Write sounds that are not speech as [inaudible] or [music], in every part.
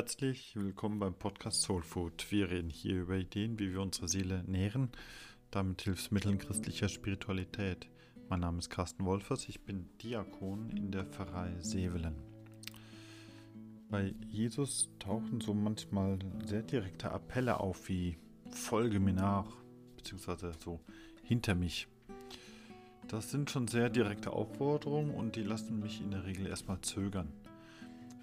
Herzlich willkommen beim Podcast Soul Food. Wir reden hier über Ideen, wie wir unsere Seele nähren, damit Hilfsmitteln christlicher Spiritualität. Mein Name ist Carsten Wolfers, ich bin Diakon in der Pfarrei Sevelen. Bei Jesus tauchen so manchmal sehr direkte Appelle auf wie Folge mir nach, beziehungsweise so hinter mich. Das sind schon sehr direkte Aufforderungen und die lassen mich in der Regel erstmal zögern.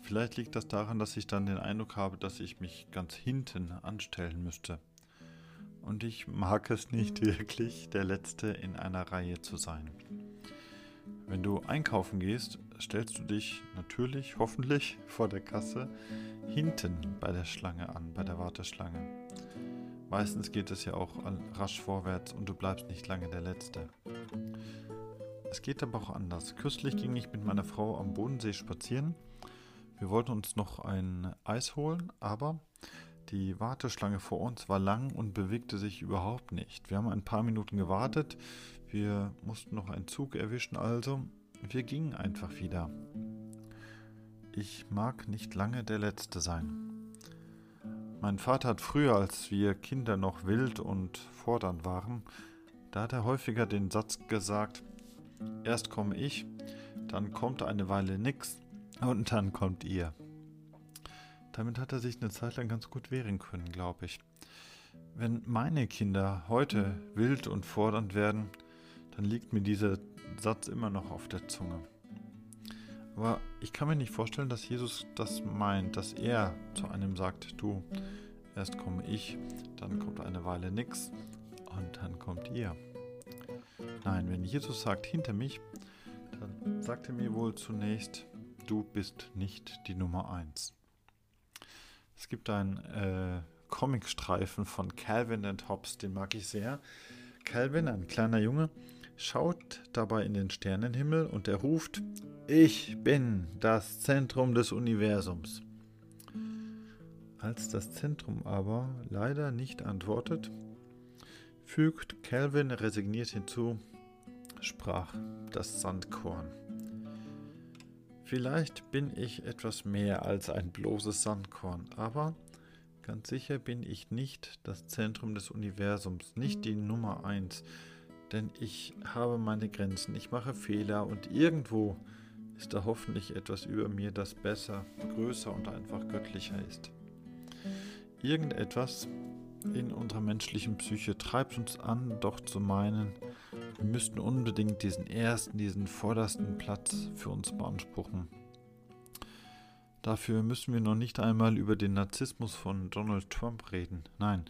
Vielleicht liegt das daran, dass ich dann den Eindruck habe, dass ich mich ganz hinten anstellen müsste. Und ich mag es nicht wirklich, der Letzte in einer Reihe zu sein. Wenn du einkaufen gehst, stellst du dich natürlich, hoffentlich, [laughs] vor der Kasse hinten bei der Schlange an, bei der Warteschlange. Meistens geht es ja auch rasch vorwärts und du bleibst nicht lange der Letzte. Es geht aber auch anders. Kürzlich ging ich mit meiner Frau am Bodensee spazieren wir wollten uns noch ein Eis holen, aber die Warteschlange vor uns war lang und bewegte sich überhaupt nicht. Wir haben ein paar Minuten gewartet. Wir mussten noch einen Zug erwischen, also wir gingen einfach wieder. Ich mag nicht lange der Letzte sein. Mein Vater hat früher, als wir Kinder noch wild und fordernd waren, da hat er häufiger den Satz gesagt, erst komme ich, dann kommt eine Weile nix und dann kommt ihr. Damit hat er sich eine Zeit lang ganz gut wehren können, glaube ich. Wenn meine Kinder heute wild und fordernd werden, dann liegt mir dieser Satz immer noch auf der Zunge. Aber ich kann mir nicht vorstellen, dass Jesus das meint, dass er zu einem sagt, du, erst komme ich, dann kommt eine Weile nix und dann kommt ihr. Nein, wenn Jesus sagt hinter mich, dann sagt er mir wohl zunächst, du bist nicht die Nummer 1. Es gibt einen äh, Comicstreifen von Calvin and Hobbes, den mag ich sehr. Calvin, ein kleiner Junge, schaut dabei in den Sternenhimmel und er ruft, ich bin das Zentrum des Universums. Als das Zentrum aber leider nicht antwortet, fügt Calvin resigniert hinzu, sprach das Sandkorn. Vielleicht bin ich etwas mehr als ein bloßes Sandkorn, aber ganz sicher bin ich nicht das Zentrum des Universums, nicht die Nummer eins, denn ich habe meine Grenzen, ich mache Fehler und irgendwo ist da hoffentlich etwas über mir, das besser, größer und einfach göttlicher ist. Irgendetwas in unserer menschlichen Psyche treibt uns an, doch zu meinen, wir müssten unbedingt diesen ersten, diesen vordersten Platz für uns beanspruchen. Dafür müssen wir noch nicht einmal über den Narzissmus von Donald Trump reden. Nein,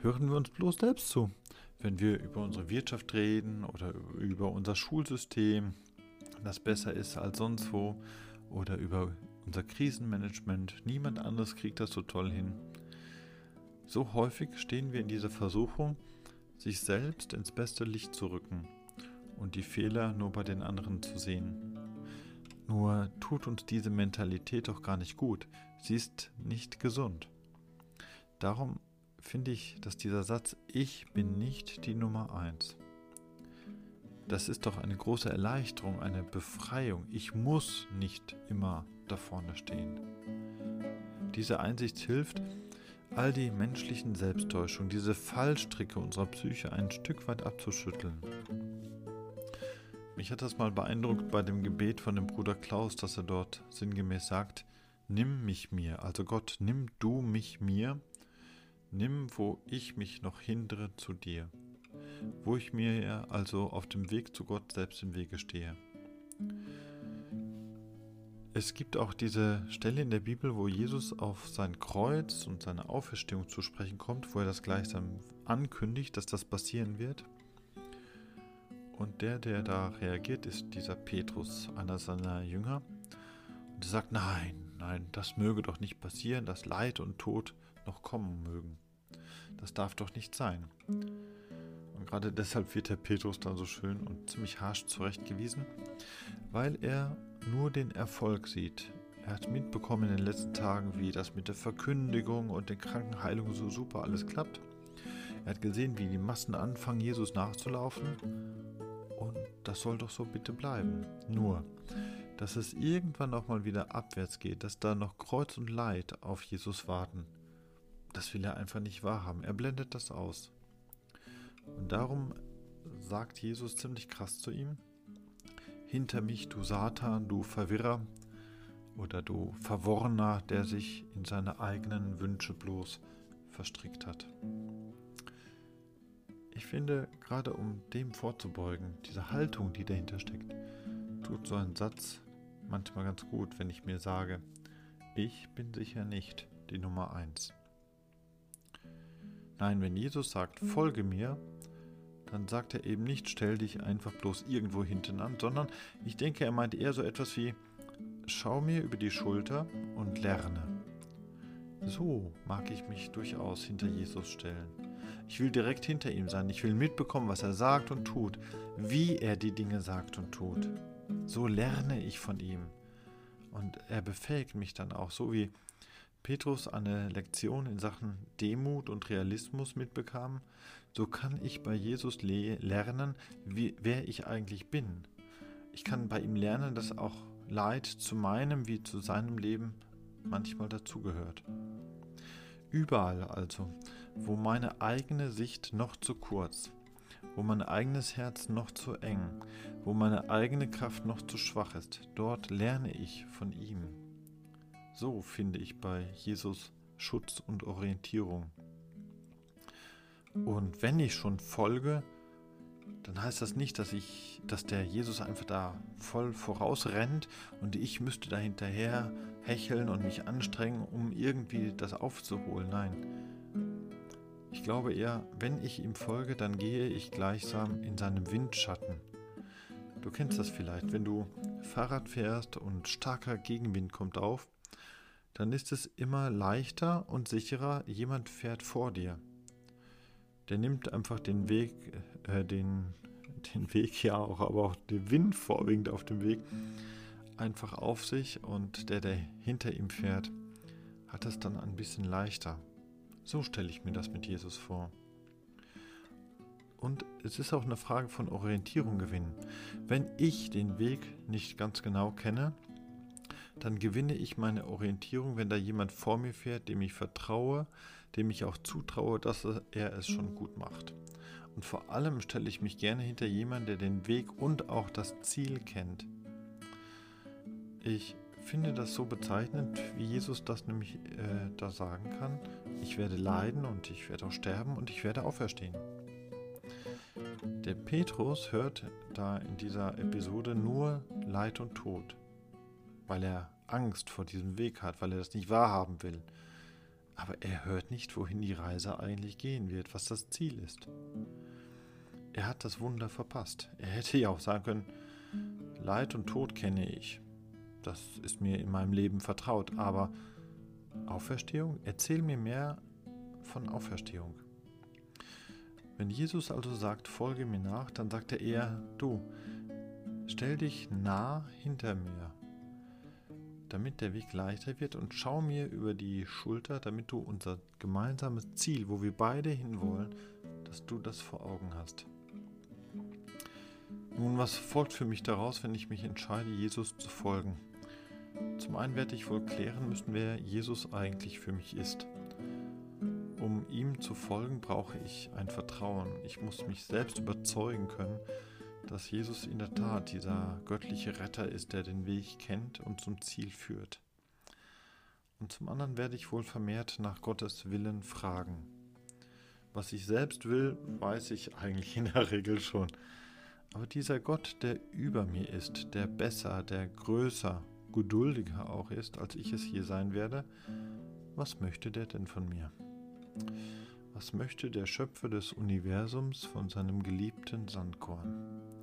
hören wir uns bloß selbst zu. Wenn wir über unsere Wirtschaft reden oder über unser Schulsystem, das besser ist als sonst wo, oder über unser Krisenmanagement, niemand anderes kriegt das so toll hin. So häufig stehen wir in dieser Versuchung, sich selbst ins beste Licht zu rücken und die Fehler nur bei den anderen zu sehen. Nur tut uns diese Mentalität doch gar nicht gut, sie ist nicht gesund. Darum finde ich, dass dieser Satz Ich bin nicht die Nummer eins. Das ist doch eine große Erleichterung, eine Befreiung. Ich muss nicht immer da vorne stehen. Diese Einsicht hilft, all die menschlichen Selbsttäuschungen, diese Fallstricke unserer Psyche ein Stück weit abzuschütteln. Mich hat das mal beeindruckt bei dem Gebet von dem Bruder Klaus, dass er dort sinngemäß sagt, nimm mich mir, also Gott, nimm du mich mir, nimm, wo ich mich noch hindere zu dir, wo ich mir also auf dem Weg zu Gott selbst im Wege stehe. Es gibt auch diese Stelle in der Bibel, wo Jesus auf sein Kreuz und seine Auferstehung zu sprechen kommt, wo er das gleichsam ankündigt, dass das passieren wird. Und der, der da reagiert, ist dieser Petrus, einer seiner Jünger. Und er sagt, nein, nein, das möge doch nicht passieren, dass Leid und Tod noch kommen mögen. Das darf doch nicht sein. Und gerade deshalb wird der Petrus dann so schön und ziemlich harsch zurechtgewiesen, weil er nur den Erfolg sieht. Er hat mitbekommen in den letzten Tagen, wie das mit der Verkündigung und den Krankenheilungen so super alles klappt. Er hat gesehen, wie die Massen anfangen, Jesus nachzulaufen. Und das soll doch so bitte bleiben. Nur, dass es irgendwann noch mal wieder abwärts geht, dass da noch Kreuz und Leid auf Jesus warten. Das will er einfach nicht wahrhaben. Er blendet das aus. Und darum sagt Jesus ziemlich krass zu ihm, hinter mich, du Satan, du Verwirrer oder du Verworrener, der sich in seine eigenen Wünsche bloß verstrickt hat. Ich finde, gerade um dem vorzubeugen, diese Haltung, die dahinter steckt, tut so ein Satz manchmal ganz gut, wenn ich mir sage, ich bin sicher nicht die Nummer eins. Nein, wenn Jesus sagt, folge mir, dann sagt er eben nicht, stell dich einfach bloß irgendwo hinten an, sondern ich denke, er meint eher so etwas wie, schau mir über die Schulter und lerne. So mag ich mich durchaus hinter Jesus stellen. Ich will direkt hinter ihm sein. Ich will mitbekommen, was er sagt und tut, wie er die Dinge sagt und tut. So lerne ich von ihm. Und er befähigt mich dann auch, so wie Petrus eine Lektion in Sachen Demut und Realismus mitbekam, so kann ich bei Jesus le lernen, wie, wer ich eigentlich bin. Ich kann bei ihm lernen, dass auch Leid zu meinem wie zu seinem Leben manchmal dazugehört. Überall also, wo meine eigene Sicht noch zu kurz, wo mein eigenes Herz noch zu eng, wo meine eigene Kraft noch zu schwach ist, dort lerne ich von ihm. So finde ich bei Jesus Schutz und Orientierung. Und wenn ich schon folge, dann heißt das nicht, dass ich, dass der Jesus einfach da voll vorausrennt und ich müsste da hinterher hecheln und mich anstrengen, um irgendwie das aufzuholen. Nein. Ich glaube eher, wenn ich ihm folge, dann gehe ich gleichsam in seinem Windschatten. Du kennst das vielleicht, wenn du Fahrrad fährst und starker Gegenwind kommt auf, dann ist es immer leichter und sicherer, jemand fährt vor dir. Der nimmt einfach den Weg, äh, den, den Weg ja auch, aber auch den Wind vorwiegend auf dem Weg einfach auf sich und der, der hinter ihm fährt, hat es dann ein bisschen leichter. So stelle ich mir das mit Jesus vor. Und es ist auch eine Frage von Orientierung gewinnen. Wenn ich den Weg nicht ganz genau kenne, dann gewinne ich meine Orientierung, wenn da jemand vor mir fährt, dem ich vertraue, dem ich auch zutraue, dass er es schon gut macht. Und vor allem stelle ich mich gerne hinter jemanden, der den Weg und auch das Ziel kennt. Ich finde das so bezeichnend, wie Jesus das nämlich äh, da sagen kann. Ich werde leiden und ich werde auch sterben und ich werde auferstehen. Der Petrus hört da in dieser Episode nur Leid und Tod, weil er Angst vor diesem Weg hat, weil er das nicht wahrhaben will. Aber er hört nicht, wohin die Reise eigentlich gehen wird, was das Ziel ist. Er hat das Wunder verpasst. Er hätte ja auch sagen können, Leid und Tod kenne ich. Das ist mir in meinem Leben vertraut. Aber Auferstehung? Erzähl mir mehr von Auferstehung. Wenn Jesus also sagt, folge mir nach, dann sagt er eher, du, stell dich nah hinter mir, damit der Weg leichter wird und schau mir über die Schulter, damit du unser gemeinsames Ziel, wo wir beide hinwollen, dass du das vor Augen hast. Nun, was folgt für mich daraus, wenn ich mich entscheide, Jesus zu folgen? Zum einen werde ich wohl klären müssen, wer Jesus eigentlich für mich ist. Um ihm zu folgen, brauche ich ein Vertrauen. Ich muss mich selbst überzeugen können, dass Jesus in der Tat dieser göttliche Retter ist, der den Weg kennt und zum Ziel führt. Und zum anderen werde ich wohl vermehrt nach Gottes Willen fragen. Was ich selbst will, weiß ich eigentlich in der Regel schon. Aber dieser Gott, der über mir ist, der besser, der größer geduldiger auch ist, als ich es hier sein werde, was möchte der denn von mir? Was möchte der Schöpfer des Universums von seinem geliebten Sandkorn?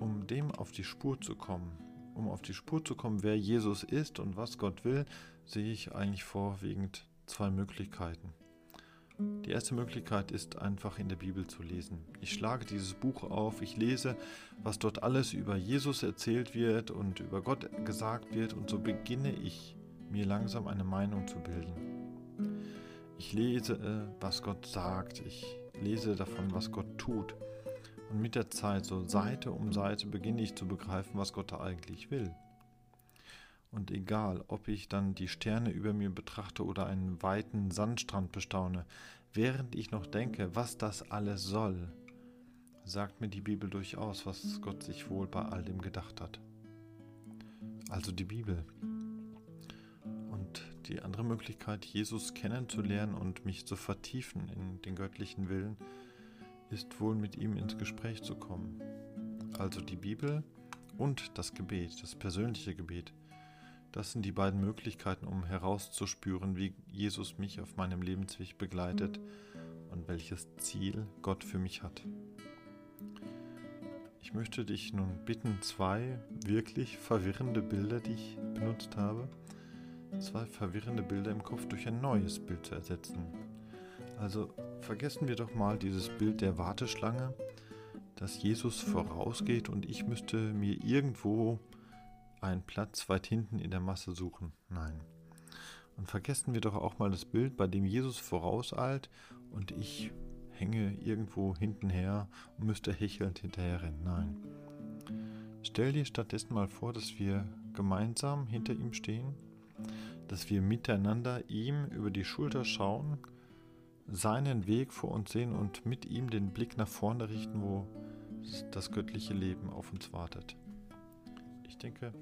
Um dem auf die Spur zu kommen, um auf die Spur zu kommen, wer Jesus ist und was Gott will, sehe ich eigentlich vorwiegend zwei Möglichkeiten. Die erste Möglichkeit ist einfach in der Bibel zu lesen. Ich schlage dieses Buch auf, ich lese, was dort alles über Jesus erzählt wird und über Gott gesagt wird und so beginne ich mir langsam eine Meinung zu bilden. Ich lese, äh, was Gott sagt, ich lese davon, was Gott tut, Und mit der Zeit, so Seite um Seite, beginne ich zu begreifen, was Gott da eigentlich will. Und egal, ob ich dann die Sterne über mir betrachte oder einen weiten Sandstrand bestaune, während ich noch denke, was das alles soll, sagt mir die Bibel durchaus, was Gott sich wohl bei all dem gedacht hat. Also die Bibel. Und die andere Möglichkeit, Jesus kennenzulernen und mich zu vertiefen in den göttlichen Willen, ist wohl mit ihm ins Gespräch zu kommen. Also die Bibel und das Gebet, das persönliche Gebet. Das sind die beiden Möglichkeiten, um herauszuspüren, wie Jesus mich auf meinem Lebensweg begleitet und welches Ziel Gott für mich hat. Ich möchte dich nun bitten, zwei wirklich verwirrende Bilder, die ich benutzt habe, zwei verwirrende Bilder im Kopf durch ein neues Bild zu ersetzen. Also vergessen wir doch mal dieses Bild der Warteschlange, dass Jesus vorausgeht und ich müsste mir irgendwo einen Platz weit hinten in der Masse suchen. Nein. Und vergessen wir doch auch mal das Bild, bei dem Jesus vorauseilt und ich hänge irgendwo hinten her und müsste hechelnd hinterher rennen. Nein. Stell dir stattdessen mal vor, dass wir gemeinsam hinter ihm stehen, dass wir miteinander ihm über die Schulter schauen, seinen Weg vor uns sehen und mit ihm den Blick nach vorne richten, wo das göttliche Leben auf uns wartet. Ich denke,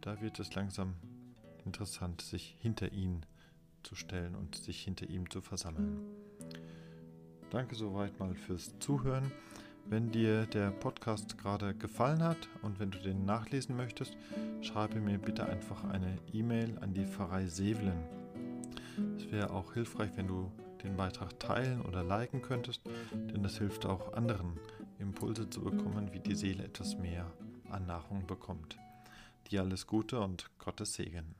da wird es langsam interessant, sich hinter ihn zu stellen und sich hinter ihm zu versammeln. Danke soweit mal fürs Zuhören. Wenn dir der Podcast gerade gefallen hat und wenn du den nachlesen möchtest, schreibe mir bitte einfach eine E-Mail an die Pfarrei Sevelen. Es wäre auch hilfreich, wenn du den Beitrag teilen oder liken könntest, denn das hilft auch anderen, Impulse zu bekommen, wie die Seele etwas mehr an Nahrung bekommt. Dir alles Gute und Gottes Segen.